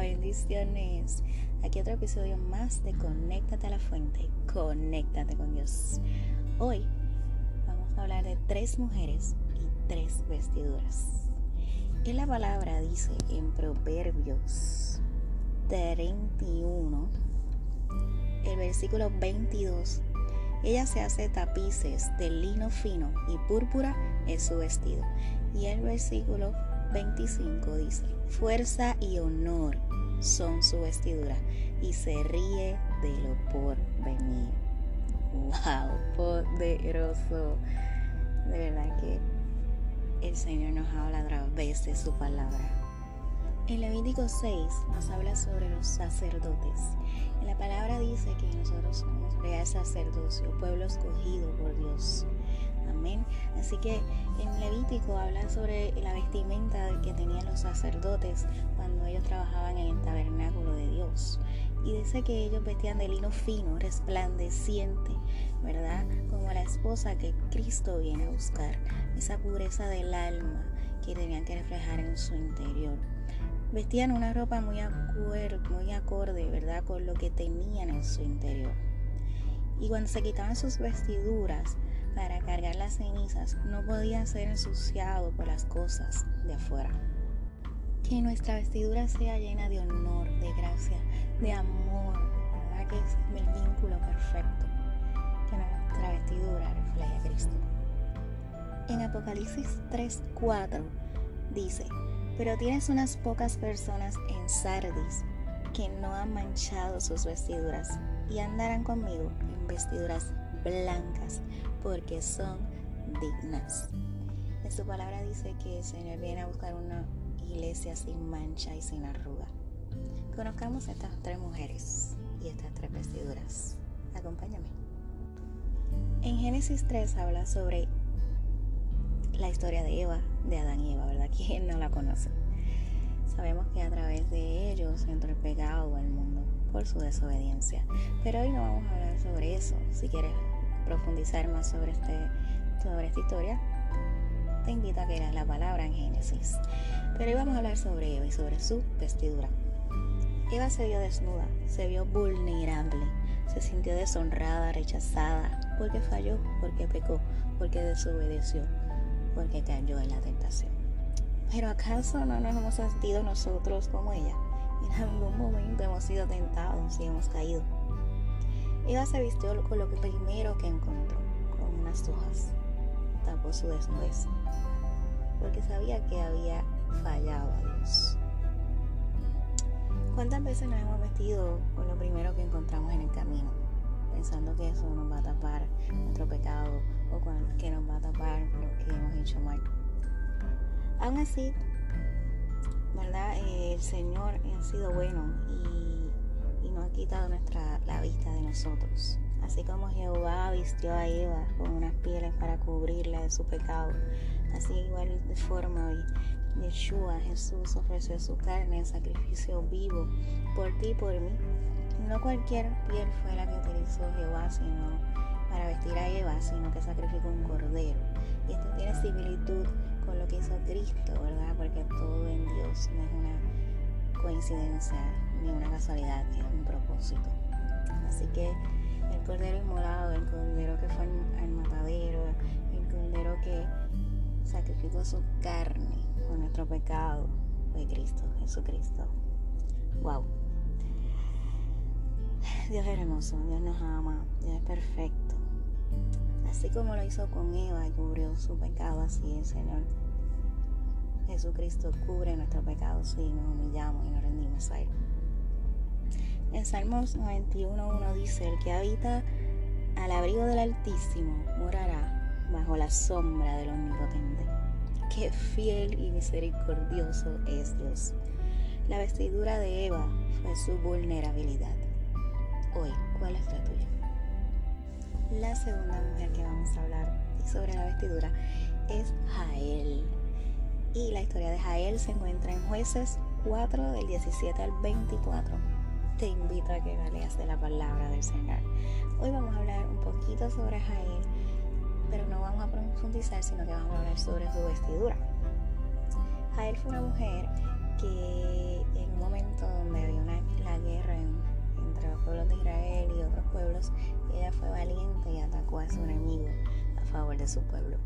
Bendiciones. Aquí otro episodio más de Conéctate a la fuente, conéctate con Dios. Hoy vamos a hablar de tres mujeres y tres vestiduras. Y la palabra dice en Proverbios 31, el versículo 22, ella se hace tapices de lino fino y púrpura es su vestido. Y el versículo 25 dice, fuerza y honor son su vestidura y se ríe de lo por venir. ¡Wow! Poderoso. De verdad que el Señor nos habla a través de su palabra. En Levítico 6 nos habla sobre los sacerdotes. En la palabra dice que nosotros somos real sacerdocio, pueblo escogido por Dios. Así que en Levítico habla sobre la vestimenta que tenían los sacerdotes cuando ellos trabajaban en el tabernáculo de Dios. Y dice que ellos vestían de lino fino, resplandeciente, ¿verdad? Como la esposa que Cristo viene a buscar. Esa pureza del alma que tenían que reflejar en su interior. Vestían una ropa muy, muy acorde, ¿verdad? Con lo que tenían en su interior. Y cuando se quitaban sus vestiduras, para cargar las cenizas no podía ser ensuciado por las cosas de afuera. Que nuestra vestidura sea llena de honor, de gracia, de amor, ¿verdad? Que es el vínculo perfecto. Que nuestra vestidura refleje a Cristo. En Apocalipsis 3:4 dice, pero tienes unas pocas personas en Sardis que no han manchado sus vestiduras y andarán conmigo en vestiduras blancas porque son dignas. En su palabra dice que el Señor viene a buscar una iglesia sin mancha y sin arruga. Conozcamos a estas tres mujeres y estas tres vestiduras. Acompáñame. En Génesis 3 habla sobre la historia de Eva, de Adán y Eva, ¿verdad? ¿Quién no la conoce? Sabemos que a través de ellos entró el pecado al mundo por su desobediencia. Pero hoy no vamos a hablar sobre eso. Si quieres profundizar más sobre, este, sobre esta historia, te invito a que leas la palabra en Génesis. Pero hoy vamos a hablar sobre Eva y sobre su vestidura. Eva se vio desnuda, se vio vulnerable, se sintió deshonrada, rechazada, porque falló, porque pecó, porque desobedeció, porque cayó en la tentación. Pero ¿acaso no nos hemos sentido nosotros como ella? En algún momento hemos sido tentados y hemos caído. Eva se vistió con lo primero que encontró, con unas hojas. Tapó su desnudez, porque sabía que había fallado a Dios. ¿Cuántas veces nos hemos vestido con lo primero que encontramos en el camino? Pensando que eso nos va a tapar nuestro pecado o que nos va a tapar lo que hemos hecho mal. Aún así, ¿verdad? el Señor ha sido bueno y, y no ha quitado nuestra, la vista de nosotros. Así como Jehová vistió a Eva con unas pieles para cubrirla de su pecado, así igual de forma Yeshua, Jesús ofreció su carne en sacrificio vivo por ti y por mí. No cualquier piel fue la que utilizó Jehová, sino para vestir a Eva, sino que sacrificó un cordero. Y esto tiene similitud con lo que hizo Cristo, ¿verdad? Porque todo en Dios no es una coincidencia ni una casualidad, es un propósito. Así que el cordero inmolado, el cordero que fue al matadero, el cordero que sacrificó su carne por nuestro pecado, fue Cristo, Jesucristo. Wow. Dios es hermoso, Dios nos ama, Dios es perfecto. Así como lo hizo con Eva y cubrió su pecado, así el Señor Jesucristo cubre nuestro pecado si nos humillamos y nos rendimos a Él. En Salmos 91.1 dice, el que habita al abrigo del Altísimo morará bajo la sombra del Omnipotente. Qué fiel y misericordioso es Dios. La vestidura de Eva fue su vulnerabilidad. Hoy, ¿cuál es la tuya? La segunda mujer que vamos a hablar sobre la vestidura es Jael. Y la historia de Jael se encuentra en Jueces 4 del 17 al 24. Te invito a que leas de la palabra del Señor. Hoy vamos a hablar un poquito sobre Jael, pero no vamos a profundizar, sino que vamos a hablar sobre su vestidura. Jael fue una mujer que en un momento donde había una, la guerra entre los pueblos de Israel y otros pueblos, ella fue valiente y atacó a su enemigo a favor de su pueblo.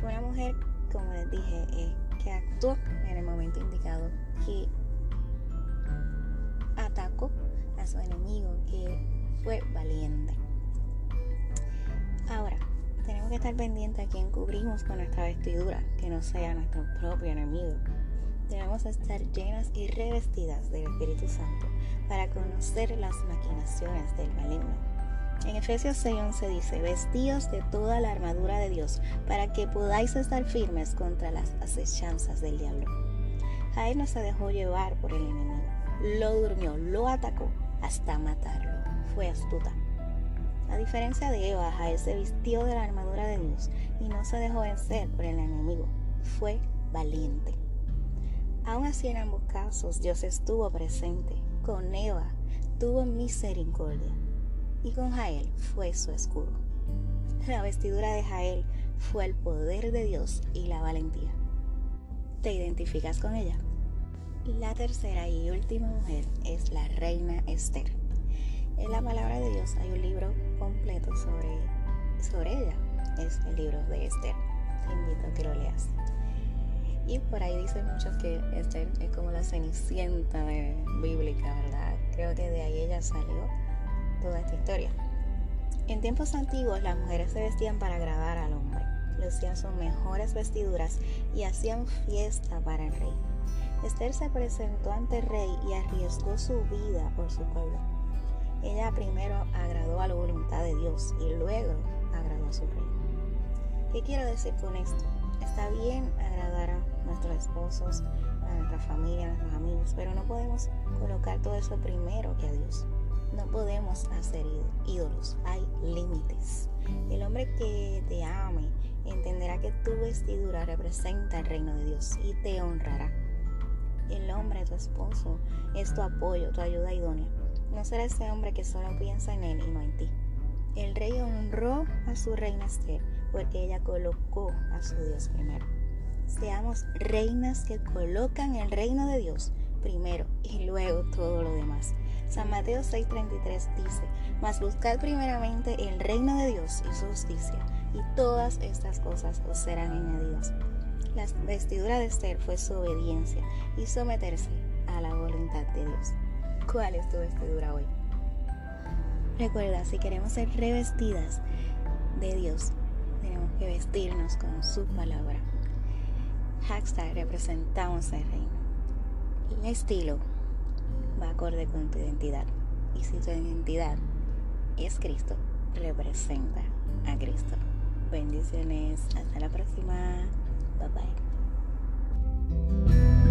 Fue una mujer, como les dije, eh, que actuó en el momento indicado, que atacó a su enemigo, que fue valiente. Ahora, tenemos que estar pendientes a quién cubrimos con nuestra vestidura, que no sea nuestro propio enemigo debemos estar llenas y revestidas del Espíritu Santo para conocer las maquinaciones del maligno. En Efesios 6:11 dice, vestíos de toda la armadura de Dios para que podáis estar firmes contra las acechanzas del diablo. Jael no se dejó llevar por el enemigo, lo durmió, lo atacó hasta matarlo. Fue astuta. A diferencia de Eva, Jael se vistió de la armadura de Dios y no se dejó vencer por el enemigo. Fue valiente. Aún así en ambos casos Dios estuvo presente. Con Eva tuvo misericordia y con Jael fue su escudo. La vestidura de Jael fue el poder de Dios y la valentía. ¿Te identificas con ella? La tercera y última mujer es la reina Esther. En la palabra de Dios hay un libro completo sobre, sobre ella. Es el libro de Esther. Te invito a que lo leas. Y por ahí dicen muchos que Esther es como la cenicienta bíblica, ¿verdad? Creo que de ahí ella salió toda esta historia. En tiempos antiguos las mujeres se vestían para agradar al hombre, lucían sus mejores vestiduras y hacían fiesta para el rey. Esther se presentó ante el rey y arriesgó su vida por su pueblo. Ella primero agradó a la voluntad de Dios y luego agradó a su rey. ¿Qué quiero decir con esto? Está bien agradar a nuestros esposos, a nuestra familia, a nuestros amigos, pero no podemos colocar todo eso primero que a Dios. No podemos hacer ídolos, hay límites. El hombre que te ame entenderá que tu vestidura representa el reino de Dios y te honrará. El hombre, tu esposo, es tu apoyo, tu ayuda idónea. No será ese hombre que solo piensa en él y no en ti. El rey honró a su reina Esther porque ella colocó a su Dios primero. Seamos reinas que colocan el reino de Dios primero y luego todo lo demás. San Mateo 6:33 dice, mas buscad primeramente el reino de Dios y su justicia, y todas estas cosas os serán añadidas. La vestidura de Esther fue su obediencia y someterse a la voluntad de Dios. ¿Cuál es tu vestidura hoy? Recuerda, si queremos ser revestidas de Dios, tenemos que vestirnos con su palabra. Hashtag representamos el reino. El estilo va acorde con tu identidad. Y si tu identidad es Cristo, representa a Cristo. Bendiciones. Hasta la próxima. Bye bye.